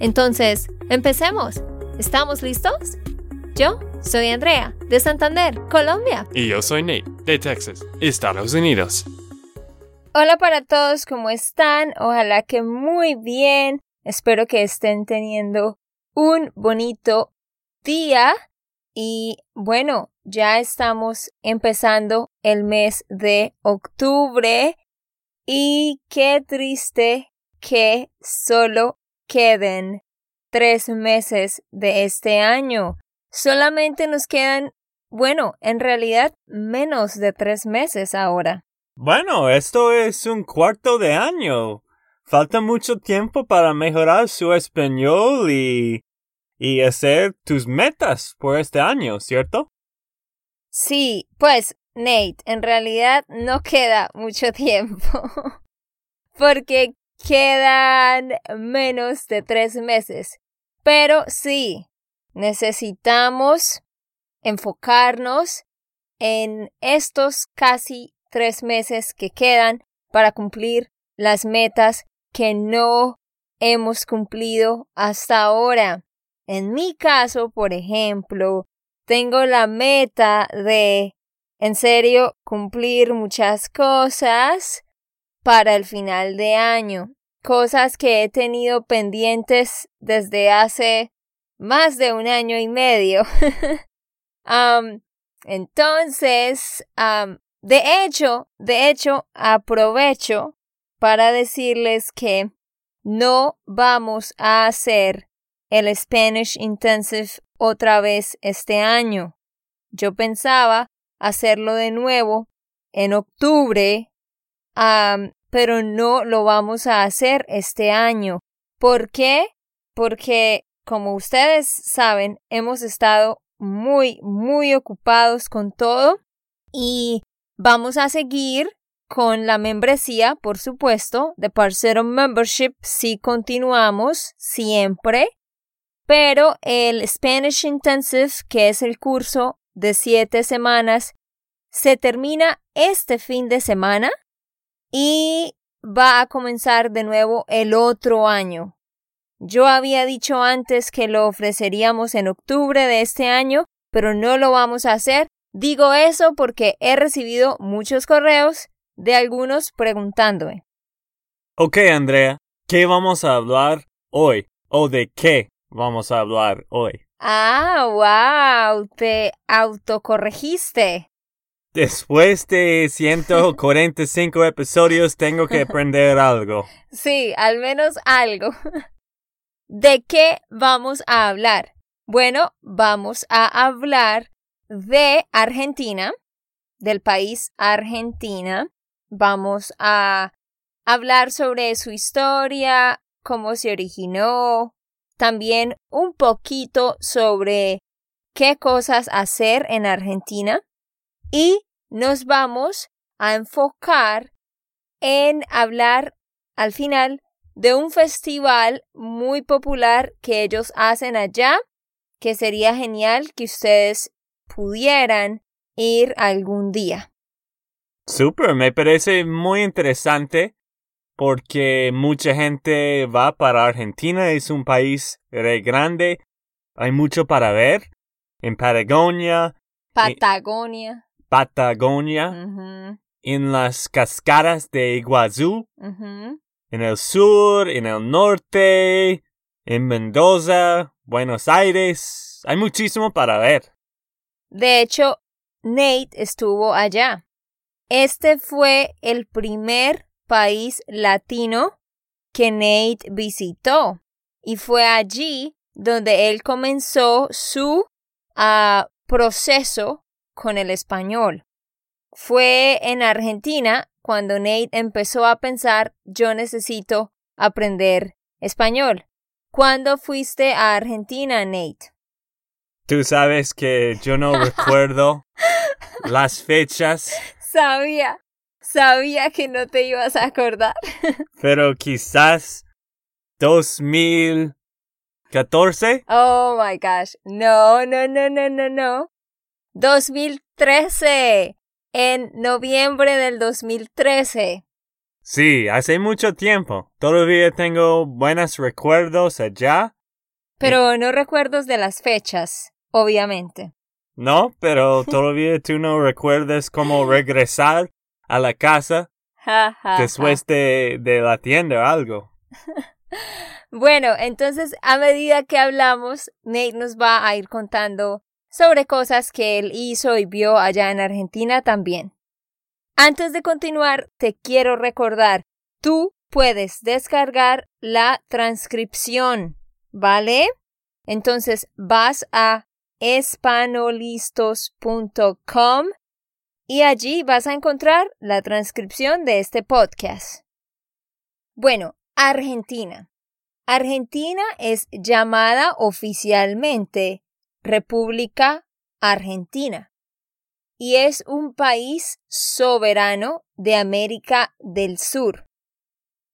Entonces, empecemos. ¿Estamos listos? Yo soy Andrea, de Santander, Colombia. Y yo soy Nate, de Texas, Estados Unidos. Hola para todos, ¿cómo están? Ojalá que muy bien. Espero que estén teniendo un bonito día. Y bueno, ya estamos empezando el mes de octubre y qué triste que solo queden tres meses de este año. Solamente nos quedan, bueno, en realidad menos de tres meses ahora. Bueno, esto es un cuarto de año. Falta mucho tiempo para mejorar su español y y hacer tus metas por este año, ¿cierto? Sí, pues, Nate, en realidad no queda mucho tiempo. Porque quedan menos de tres meses. Pero sí, necesitamos enfocarnos en estos casi tres meses que quedan para cumplir las metas que no hemos cumplido hasta ahora. En mi caso, por ejemplo, tengo la meta de, en serio, cumplir muchas cosas para el final de año. Cosas que he tenido pendientes desde hace más de un año y medio. entonces, de hecho, de hecho, aprovecho para decirles que no vamos a hacer el Spanish Intensive otra vez este año. Yo pensaba hacerlo de nuevo en octubre, pero no lo vamos a hacer este año. ¿Por qué? Porque, como ustedes saben, hemos estado muy, muy ocupados con todo y vamos a seguir con la membresía, por supuesto, de Parcero Membership si continuamos siempre pero el Spanish Intensive, que es el curso de siete semanas, se termina este fin de semana y va a comenzar de nuevo el otro año. Yo había dicho antes que lo ofreceríamos en octubre de este año, pero no lo vamos a hacer. Digo eso porque he recibido muchos correos de algunos preguntándome. Ok, Andrea, ¿qué vamos a hablar hoy? ¿O de qué vamos a hablar hoy. Ah, wow, te autocorregiste. Después de 145 episodios tengo que aprender algo. Sí, al menos algo. ¿De qué vamos a hablar? Bueno, vamos a hablar de Argentina, del país Argentina. Vamos a hablar sobre su historia, cómo se originó, también un poquito sobre qué cosas hacer en Argentina y nos vamos a enfocar en hablar al final de un festival muy popular que ellos hacen allá, que sería genial que ustedes pudieran ir algún día. Super, me parece muy interesante porque mucha gente va para Argentina, es un país re grande, hay mucho para ver. En Patagonia. Patagonia. Patagonia. En las cascadas de Iguazú. En el sur, en el norte, en Mendoza, Buenos Aires. Hay muchísimo para ver. De hecho, Nate estuvo allá. Este fue el primer país latino que Nate visitó y fue allí donde él comenzó su ah, proceso con el español. Fue en Argentina cuando Nate empezó a pensar yo necesito aprender español. ¿Cuándo fuiste a Argentina, Nate? Tú sabes que yo no recuerdo las fechas. Sabía, sabía que no te ibas a acordar. Pero quizás 2014. Oh my gosh. No, no, no, no, no, no. 2013. En noviembre del 2013. Sí, hace mucho tiempo. Todavía tengo buenos recuerdos allá. Pero no recuerdos de las fechas, obviamente. No, pero todavía tú no recuerdas cómo regresar a la casa después de, de la tienda o algo. bueno, entonces a medida que hablamos, Nate nos va a ir contando sobre cosas que él hizo y vio allá en Argentina también. Antes de continuar, te quiero recordar, tú puedes descargar la transcripción, ¿vale? Entonces vas a espanolistos.com y allí vas a encontrar la transcripción de este podcast. Bueno, Argentina. Argentina es llamada oficialmente República Argentina y es un país soberano de América del Sur,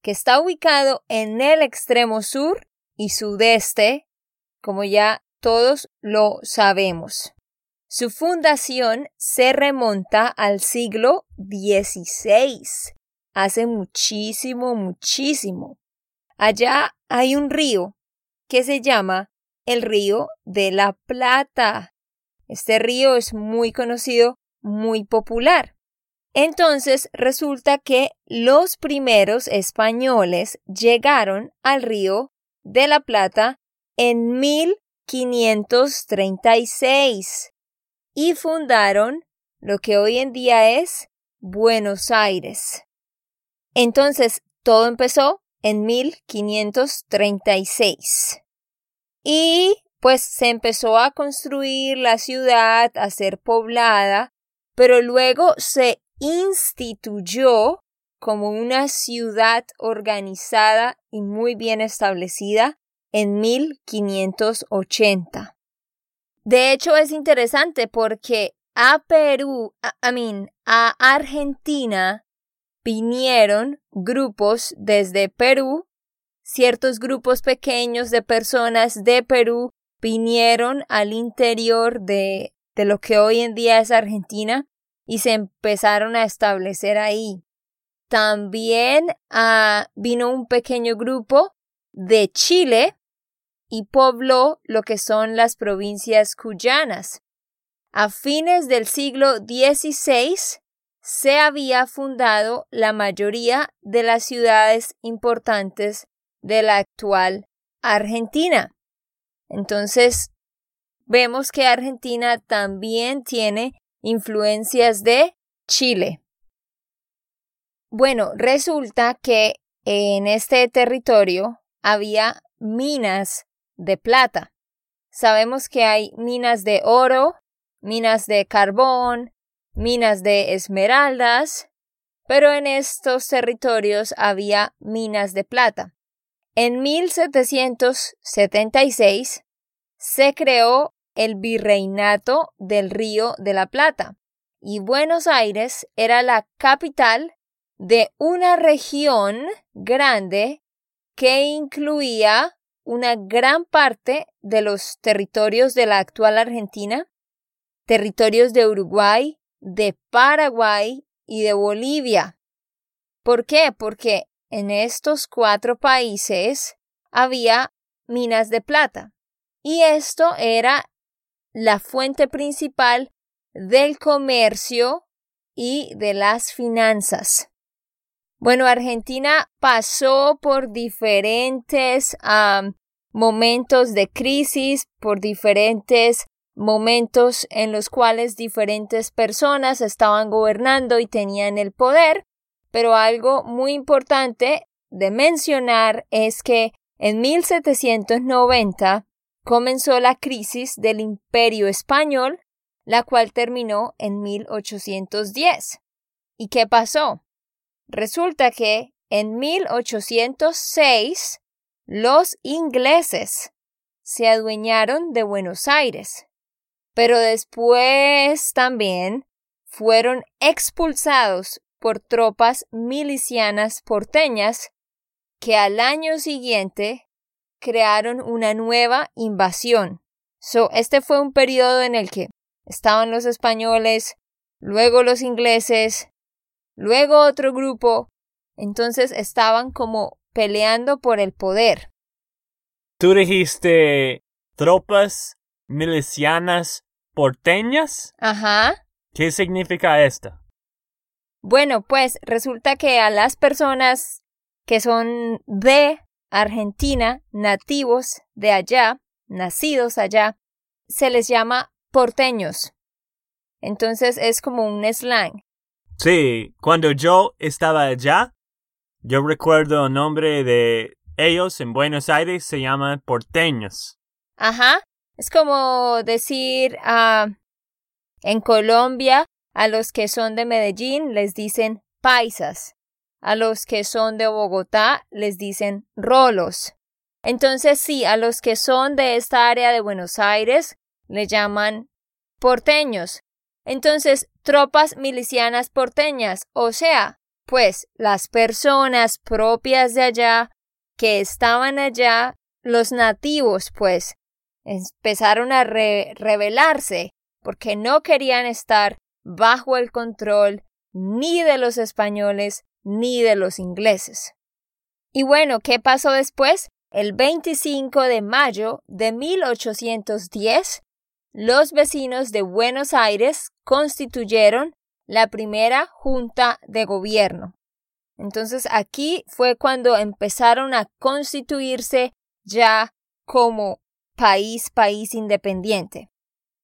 que está ubicado en el extremo sur y sudeste, como ya todos lo sabemos. Su fundación se remonta al siglo XVI, hace muchísimo, muchísimo. Allá hay un río que se llama el río de la Plata. Este río es muy conocido, muy popular. Entonces resulta que los primeros españoles llegaron al río de la Plata en 1536 y fundaron lo que hoy en día es Buenos Aires. Entonces todo empezó en 1536. Y pues se empezó a construir la ciudad, a ser poblada, pero luego se instituyó como una ciudad organizada y muy bien establecida en 1580. De hecho, es interesante porque a Perú, a, a Argentina, vinieron grupos desde Perú, ciertos grupos pequeños de personas de Perú vinieron al interior de, de lo que hoy en día es Argentina y se empezaron a establecer ahí. También ah, vino un pequeño grupo de Chile y pobló lo que son las provincias cuyanas. A fines del siglo XVI se había fundado la mayoría de las ciudades importantes de la actual Argentina. Entonces, vemos que Argentina también tiene influencias de Chile. Bueno, resulta que en este territorio había minas de plata. Sabemos que hay minas de oro, minas de carbón, minas de esmeraldas, pero en estos territorios había minas de plata. En 1776 se creó el Virreinato del Río de la Plata y Buenos Aires era la capital de una región grande que incluía una gran parte de los territorios de la actual Argentina, territorios de Uruguay, de Paraguay y de Bolivia. ¿Por qué? Porque en estos cuatro países había minas de plata y esto era la fuente principal del comercio y de las finanzas. Bueno, Argentina pasó por diferentes momentos de crisis, por diferentes momentos en los cuales diferentes personas estaban gobernando y tenían el poder, pero algo muy importante de mencionar es que en 1790 comenzó la crisis del Imperio Español, la cual terminó en 1810. ¿Y qué pasó? Resulta que en 1806 los ingleses se adueñaron de Buenos Aires, pero después también fueron expulsados por tropas milicianas porteñas que al año siguiente crearon una nueva invasión. So, este fue un periodo en el que estaban los españoles, luego los ingleses, luego otro grupo, entonces estaban como peleando por el poder. ¿Tú dijiste tropas milicianas porteñas? Ajá. ¿Qué significa esto? Bueno, pues resulta que a las personas que son de Argentina, nativos de allá, nacidos allá, se les llama porteños. Entonces es como un slang. Sí, cuando yo estaba allá, yo recuerdo el nombre de ellos en Buenos Aires se llaman porteños. Ajá, es como decir ah, en Colombia a los que son de Medellín les dicen paisas. A los que son de Bogotá les dicen rolos. Entonces sí, a los que son de esta área de Buenos Aires le llaman porteños. Entonces, tropas milicianas porteñas, o sea, pues las personas propias de allá que estaban allá, los nativos, pues, empezaron a rebelarse porque no querían estar bajo el control ni de los españoles ni de los ingleses. Y bueno, ¿qué pasó después? El 25 de mayo de 1810, los vecinos de Buenos Aires constituyeron la primera junta de gobierno. Entonces aquí fue cuando empezaron a constituirse ya como país, país independiente.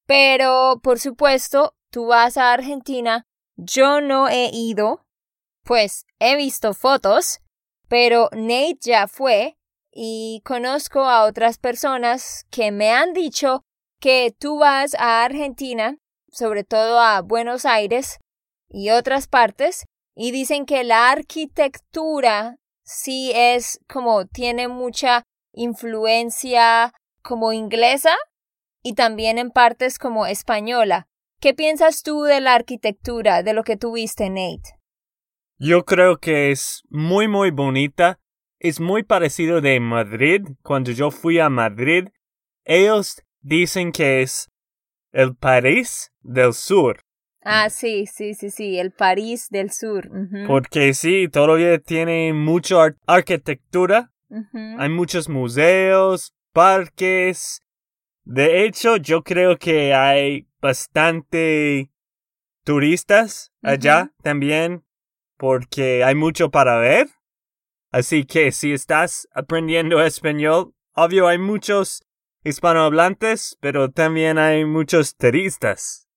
Pero, por supuesto, tú vas a Argentina, yo no he ido, pues he visto fotos, pero Nate ya fue y conozco a otras personas que me han dicho que tú vas a Argentina, sobre todo a Buenos Aires y otras partes, y dicen que la arquitectura sí es como tiene mucha influencia como inglesa y también en partes como española. ¿Qué piensas tú de la arquitectura, de lo que tuviste, Nate? Yo creo que es muy, muy bonita. Es muy parecido de Madrid. Cuando yo fui a Madrid, ellos dicen que es el París del Sur. Ah, sí, sí, sí, sí, el París del Sur. Porque sí, todavía tiene mucha arquitectura. Hay muchos museos, parques. De hecho, yo creo que hay bastante turistas allá también porque hay mucho para ver. Así que si estás aprendiendo español, obvio hay muchos hispanohablantes, pero también hay muchos turistas.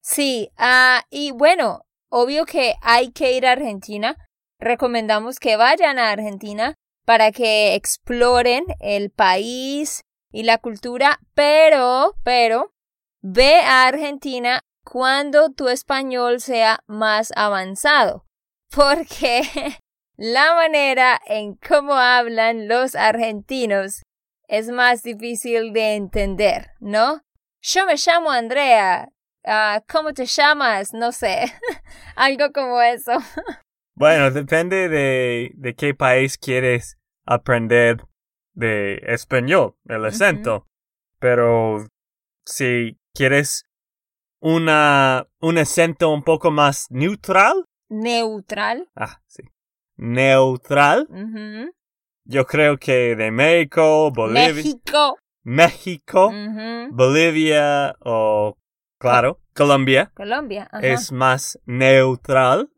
Sí, ah, y bueno, obvio que hay que ir a Argentina. Recomendamos que vayan a Argentina para que exploren el país y la cultura, pero, pero, ve a Argentina cuando tu español sea más avanzado porque la manera en cómo hablan los argentinos es más difícil de entender, ¿no? Yo me llamo Andrea. Ah, ¿Cómo te llamas? No sé. Algo como eso. bueno, depende de, de qué país quieres aprender de español, el acento. Pero si quieres una, un acento un poco más neutral, Neutral. Ah, sí. Neutral. Yo creo que de México, Bolivia. México. México, Bolivia o, claro, Colombia. Colombia. Es más neutral.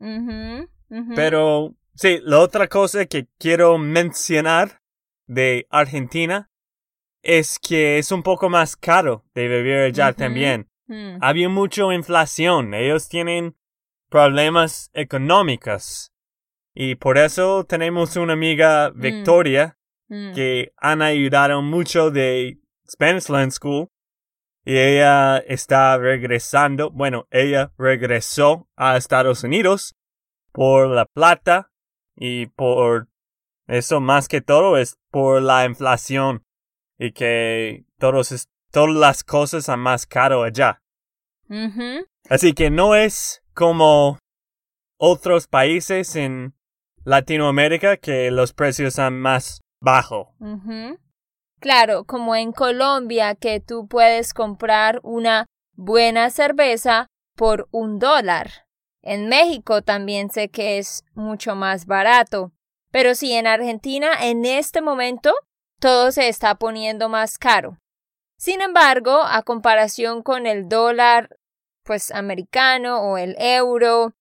Pero, sí, la otra cosa que quiero mencionar de Argentina es que es un poco más caro de vivir allá también. Mm. Había mucha inflación. Ellos tienen problemas económicos. Y por eso tenemos una amiga, mm. Victoria, mm. que han ayudado mucho de Spanish Land School. Y ella está regresando, bueno, ella regresó a Estados Unidos por la plata y por Eso más que todo es por la inflación y que todos, todas las cosas son más caro allá. Así que no es como otros países en Latinoamérica que los precios son más bajos. Claro, como en Colombia que tú puedes comprar una buena cerveza por un dólar. En México también sé que es mucho más barato. Pero sí, en Argentina en este momento todo se está poniendo más caro. Sin embargo, a comparación con el dólar, pues americano o el euro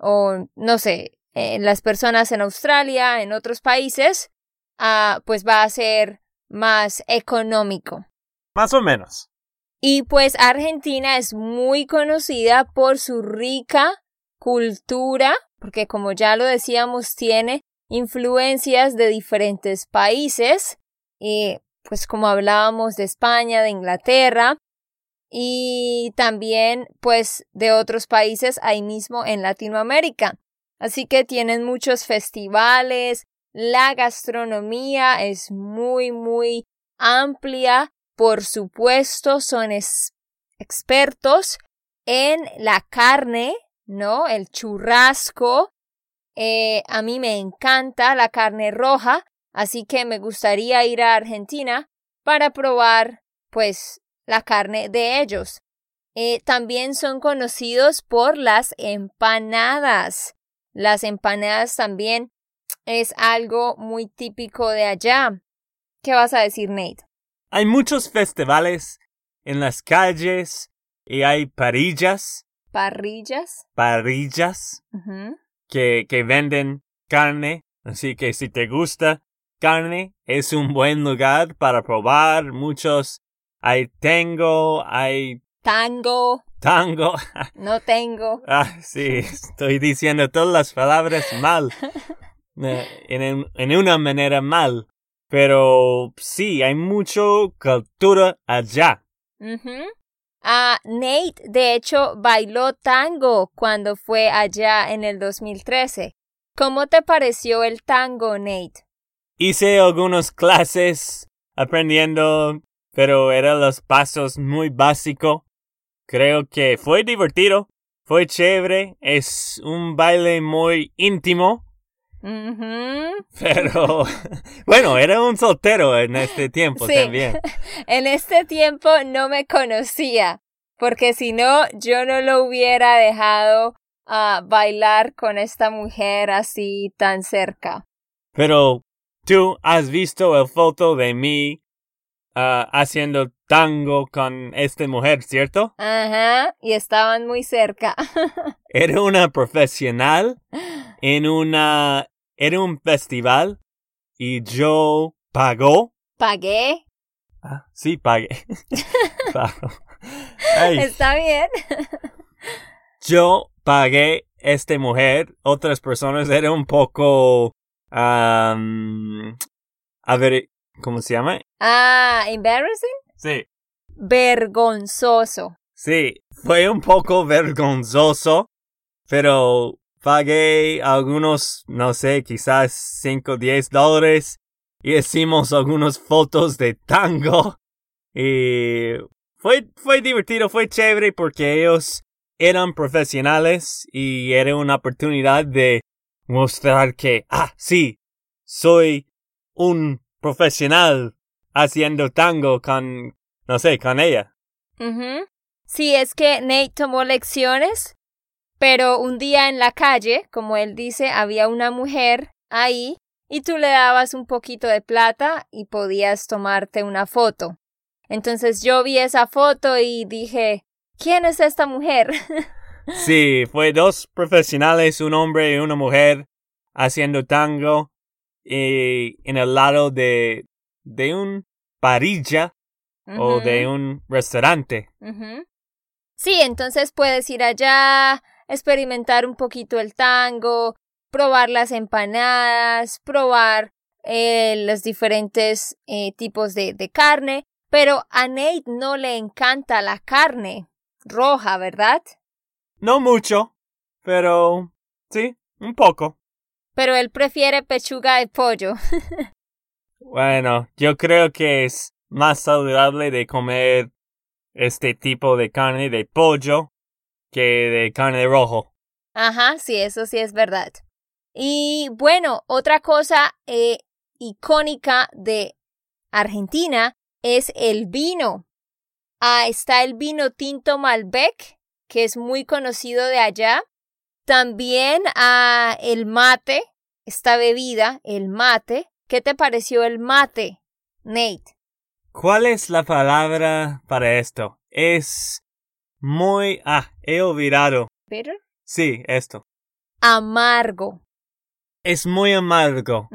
o no sé, las personas en Australia, en otros países, ah, pues va a ser más económico. Más o menos. Y pues Argentina es muy conocida por su rica cultura, porque como ya lo decíamos, tiene influencias de diferentes países, y pues como hablábamos de España, de Inglaterra, y también pues de otros países ahí mismo en Latinoamérica. Así que tienen muchos festivales, la gastronomía es muy, muy amplia, por supuesto, son expertos en la carne, ¿no? El churrasco, eh, a mí me encanta la carne roja, así que me gustaría ir a Argentina para probar, pues, la carne de ellos. Eh, también son conocidos por las empanadas. Las empanadas también es algo muy típico de allá. ¿Qué vas a decir, Nate? Hay muchos festivales en las calles y hay parillas. ¿Parrillas? Parrillas que, que venden carne. Así que si te gusta carne, es un buen lugar para probar muchos. Hay tango, hay... Tango. Tango. No tengo. ah, sí, estoy diciendo todas las palabras mal. Eh, en, en una manera mal. Pero sí, hay mucho cultura allá. Ah, Nate, de hecho, bailó tango cuando fue allá en el 2013. ¿Cómo te pareció el tango, Nate? Hice algunas clases aprendiendo, pero eran los pasos muy básicos. Creo que fue divertido, fue chévere, es un baile muy íntimo. Pero bueno, era un soltero en este tiempo también. en este tiempo no me conocía, porque si no, yo no lo hubiera dejado a bailar con esta mujer así tan cerca. Pero tú has visto el foto de mí ah, haciendo tango con esta mujer, ¿cierto? Ajá, y estaban muy cerca. Era una profesional en una era un festival y yo pagó. ¿Pagué? Ah, sí, pagué. Está bien. yo pagué esta mujer. Otras personas era un poco... a ver, ¿cómo se llama? Ah, embarrassing. Sí. Vergonzoso. Sí, fue un poco vergonzoso, pero pagué algunos, no sé, quizás 5 o 10 dólares y hicimos algunas fotos de tango y fue, fue divertido, fue chévere porque ellos eran profesionales y era una oportunidad de mostrar que, ah, sí, soy un profesional haciendo tango con, no sé, con ella. Sí, es que Nate tomó lecciones pero un día en la calle, como él dice, había una mujer ahí y tú le dabas un poquito de plata y podías tomarte una foto. Entonces yo vi esa foto y dije, ¿quién es esta mujer? sí, fue dos profesionales, un hombre y una mujer, haciendo tango y en el lado de, de un parilla o de un restaurante. Sí, entonces puedes ir allá, experimentar un poquito el tango, probar las empanadas, probar eh, los diferentes eh, tipos de, de carne, pero a Nate no le encanta la carne roja, ¿verdad? No mucho, pero sí, un poco. pero él prefiere pechuga de pollo. bueno, yo creo que es más saludable de comer este tipo de carne de pollo que de carne de rojo. Ajá, sí, eso sí es verdad. Y bueno, otra cosa eh, icónica de Argentina es el vino. Ah, está el vino tinto Malbec, que es muy conocido de allá. También ah, el mate, esta bebida, el mate. ¿Qué te pareció el mate, Nate? ¿Cuál es la palabra para esto? Es muy... Ah, he olvidado. ¿Bitter? Sí, esto. Amargo. Es muy amargo.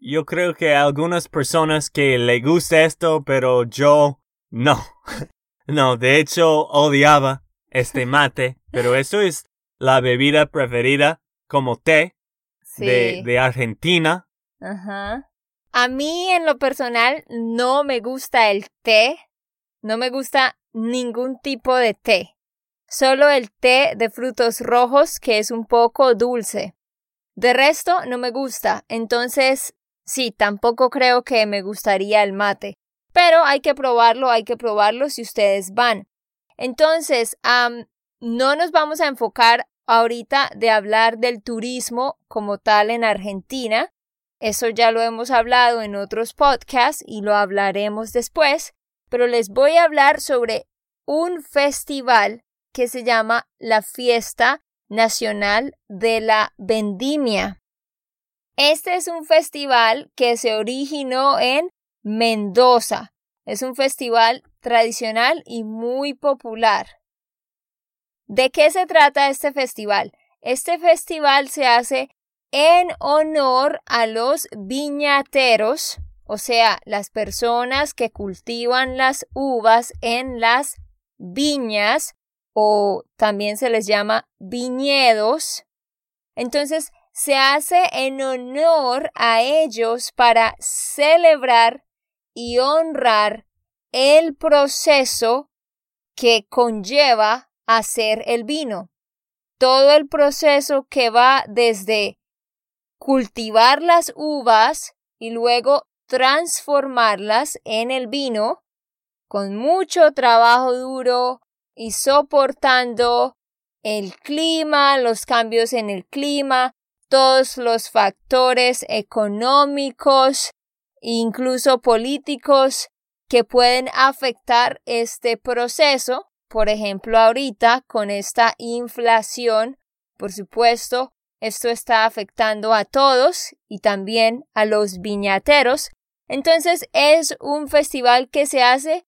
Yo creo que a algunas personas que le gusta esto, pero yo no. no, de hecho odiaba este mate, pero eso es la bebida preferida como té de, de Argentina. A mí en lo personal no me gusta el té, no me gusta ningún tipo de té, solo el té de frutos rojos que es un poco dulce. De resto no me gusta, entonces sí, tampoco creo que me gustaría el mate, pero hay que probarlo, hay que probarlo si ustedes van. Entonces, no nos vamos a enfocar ahorita de hablar del turismo como tal en Argentina, eso ya lo hemos hablado en otros podcasts y lo hablaremos después, pero les voy a hablar sobre un festival que se llama la Fiesta Nacional de la Vendimia. Este es un festival que se originó en Mendoza. Es un festival tradicional y muy popular. ¿De qué se trata este festival? Este festival se hace en honor a los viñateros, o sea, las personas que cultivan las uvas en las viñas o también se les llama viñedos. Entonces, se hace en honor a ellos para celebrar y honrar el proceso que conlleva hacer el vino. Todo el proceso que va desde cultivar las uvas y luego transformarlas en el vino con mucho trabajo duro y soportando el clima, los cambios en el clima, todos los factores económicos, incluso políticos que pueden afectar este proceso. Por ejemplo, ahorita con esta inflación, por supuesto, esto está afectando a todos y también a los viñateros. Entonces es un festival que se hace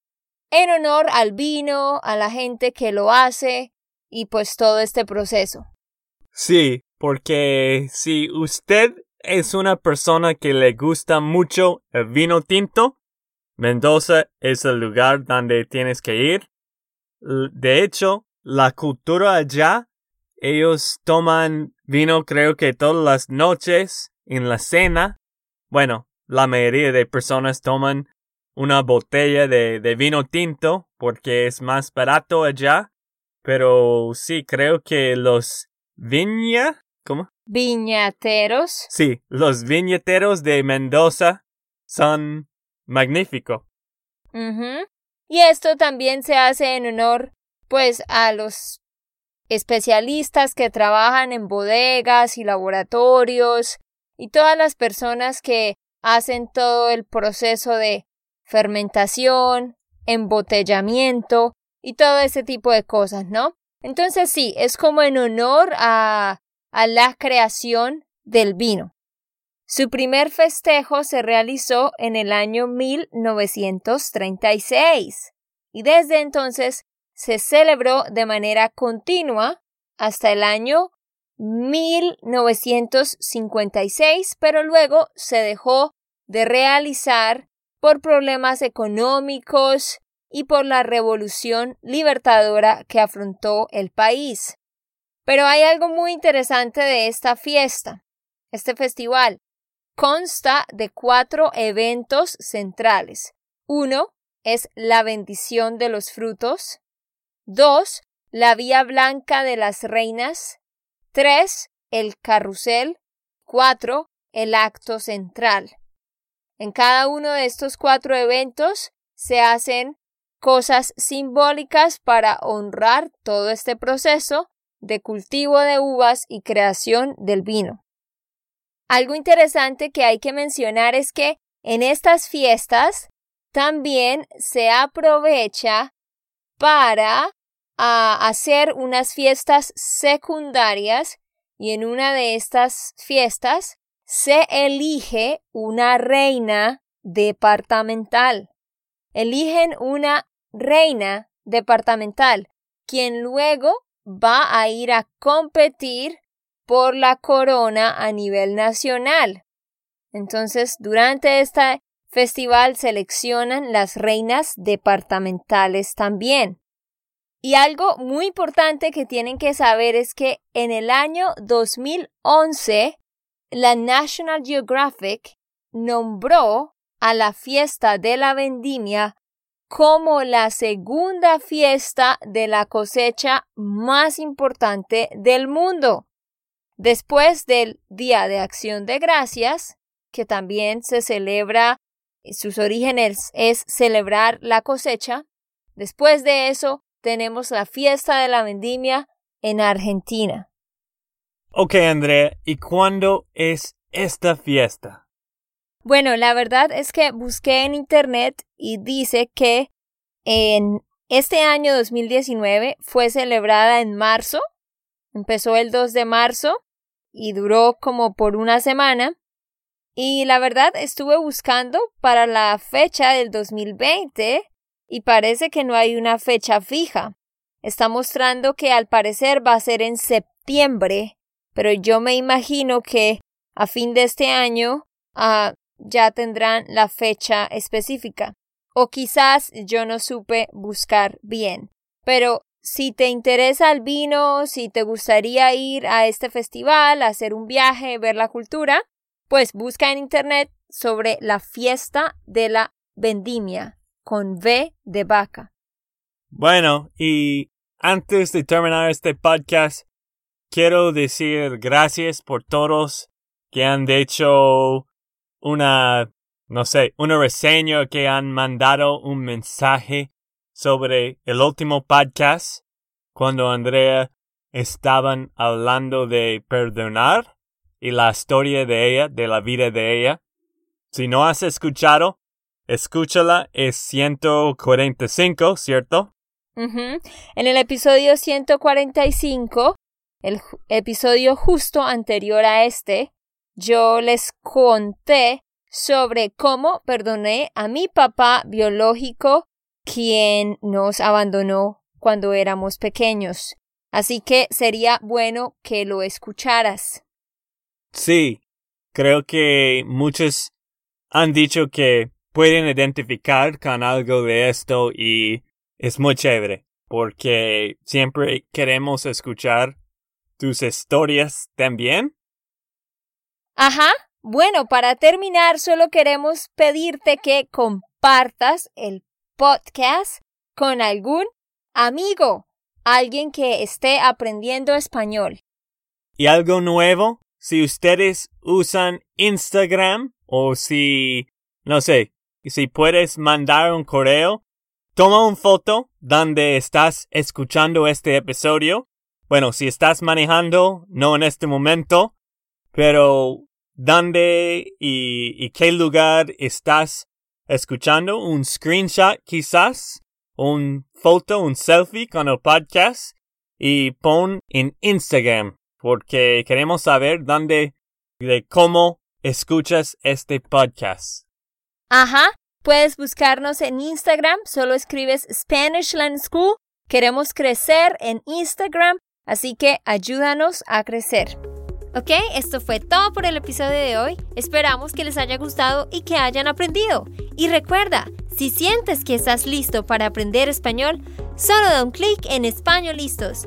en honor al vino, a la gente que lo hace y pues todo este proceso. Sí, porque si usted es una persona que le gusta mucho el vino tinto, Mendoza es el lugar donde tienes que ir. De hecho, la cultura allá, ellos toman Vino creo que todas las noches en la cena. Bueno, la mayoría de personas toman una botella de, de vino tinto porque es más barato allá. Pero sí, creo que los viña, ¿cómo? Viñateros. Sí, los viñateros de Mendoza son magníficos. Y esto también se hace en honor, pues, a los especialistas que trabajan en bodegas y laboratorios y todas las personas que hacen todo el proceso de fermentación, embotellamiento y todo ese tipo de cosas, ¿no? Entonces sí, es como en honor a, a la creación del vino. Su primer festejo se realizó en el año 1936 y desde entonces se celebró de manera continua hasta el año 1956, pero luego se dejó de realizar por problemas económicos y por la revolución libertadora que afrontó el país. Pero hay algo muy interesante de esta fiesta, este festival. Consta de cuatro eventos centrales. Uno es la bendición de los frutos. 2. La Vía Blanca de las Reinas. 3. El Carrusel. cuatro, el acto central. En cada uno de estos cuatro eventos se hacen cosas simbólicas para honrar todo este proceso de cultivo de uvas y creación del vino. Algo interesante que hay que mencionar es que en estas fiestas también se aprovecha para hacer unas fiestas secundarias y en una de estas fiestas se elige una reina departamental. Eligen una reina departamental, quien luego va a ir a competir por la corona a nivel nacional. Entonces, durante este festival seleccionan las reinas departamentales también. Y algo muy importante que tienen que saber es que en el año 2011, la National Geographic nombró a la fiesta de la vendimia como la segunda fiesta de la cosecha más importante del mundo. Después del Día de Acción de Gracias, que también se celebra, sus orígenes es celebrar la cosecha, después de eso tenemos la fiesta de la vendimia en Argentina. Ok, Andrea, ¿y cuándo es esta fiesta? Bueno, la verdad es que busqué en internet y dice que en este año 2019 fue celebrada en marzo, empezó el 2 de marzo y duró como por una semana. Y la verdad estuve buscando para la fecha del 2020 y parece que no hay una fecha fija. Está mostrando que al parecer va a ser en septiembre, pero yo me imagino que a fin de este año ah, ya tendrán la fecha específica. O quizás yo no supe buscar bien. Pero si te interesa el vino, si te gustaría ir a este festival, hacer un viaje, ver la cultura, pues busca en internet sobre la fiesta de la vendimia con V de vaca. Bueno, y antes de terminar este podcast, quiero decir gracias por todos que han hecho una, no sé, una reseña que han mandado un mensaje sobre el último podcast cuando Andrea estaban hablando de perdonar y la historia de ella, de la vida de ella. Si no has escuchado, escúchala, es 145, ¿cierto? En el episodio 145, el episodio justo anterior a este, yo les conté sobre cómo perdoné a mi papá biológico quien nos abandonó cuando éramos pequeños. Así que sería bueno que lo escucharas. Sí, creo que muchos han dicho que pueden identificar con algo de esto y es muy chévere porque siempre queremos escuchar tus historias también Ajá. Bueno, para terminar, solo queremos pedirte que compartas el podcast con algún amigo, alguien que esté aprendiendo español. Y algo nuevo, si ustedes usan Instagram o si, no sé, si puedes mandar un correo, toma una foto donde estás escuchando este episodio. Bueno, si estás manejando, no en este momento, pero dónde y, qué lugar estás escuchando, un screenshot quizás, un foto, un selfie con el podcast y pon en Instagram porque queremos saber dónde, de cómo escuchas este podcast. Ajá, puedes buscarnos en Instagram, solo escribes Spanish Land School. Queremos crecer en Instagram, así que ayúdanos a crecer. Ok, esto fue todo por el episodio de hoy. Esperamos que les haya gustado y que hayan aprendido. Y recuerda, si sientes que estás listo para aprender español, solo da un clic en Español Listos.